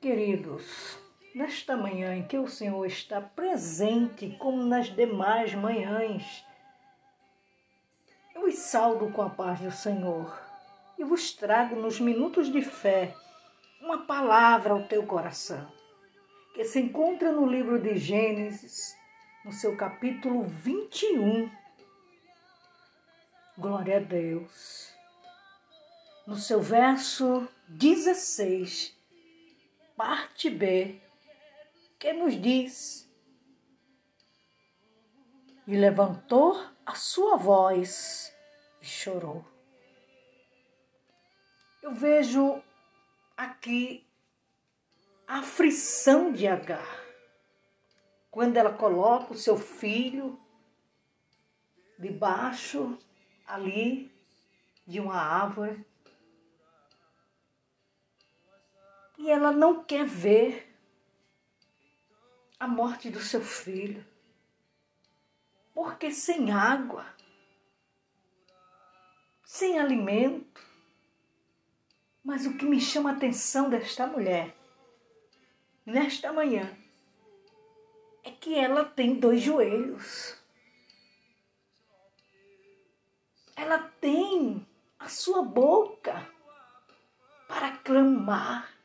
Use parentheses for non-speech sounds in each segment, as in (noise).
Queridos, nesta manhã em que o Senhor está presente, como nas demais manhãs, eu os saldo com a paz do Senhor e vos trago nos minutos de fé uma palavra ao teu coração, que se encontra no livro de Gênesis, no seu capítulo 21. Glória a Deus. No seu verso 16 parte B, que nos diz: E levantou a sua voz e chorou. Eu vejo aqui a aflição de Agar, quando ela coloca o seu filho debaixo ali de uma árvore e ela não quer ver a morte do seu filho. Porque sem água, sem alimento. Mas o que me chama a atenção desta mulher, nesta manhã, é que ela tem dois joelhos. Ela tem a sua boca para clamar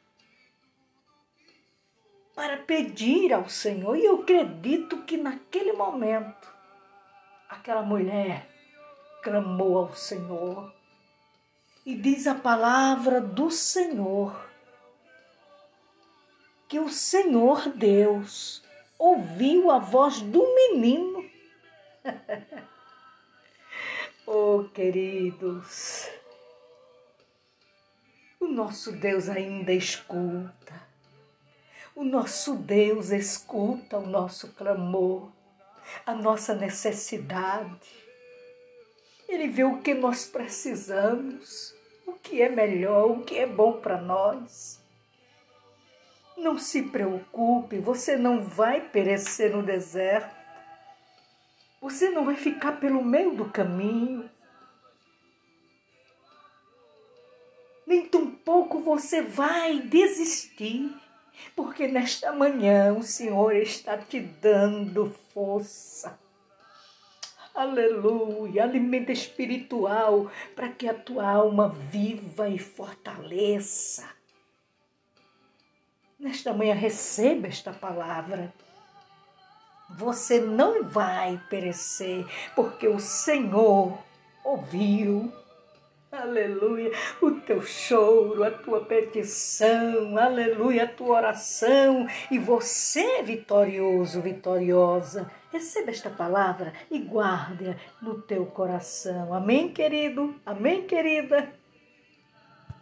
para pedir ao Senhor. E eu acredito que naquele momento, aquela mulher clamou ao Senhor. E diz a palavra do Senhor que o Senhor Deus ouviu a voz do menino. (laughs) oh, queridos, o nosso Deus ainda escuta o nosso Deus escuta o nosso clamor, a nossa necessidade. Ele vê o que nós precisamos, o que é melhor, o que é bom para nós. Não se preocupe, você não vai perecer no deserto. Você não vai ficar pelo meio do caminho. Nem tão pouco você vai desistir porque nesta manhã o Senhor está te dando força. Aleluia, alimento espiritual para que a tua alma viva e fortaleça. Nesta manhã receba esta palavra. Você não vai perecer, porque o Senhor ouviu Aleluia, o teu choro, a tua petição, aleluia, a tua oração, e você vitorioso, vitoriosa. Receba esta palavra e guarde-a no teu coração. Amém, querido? Amém, querida?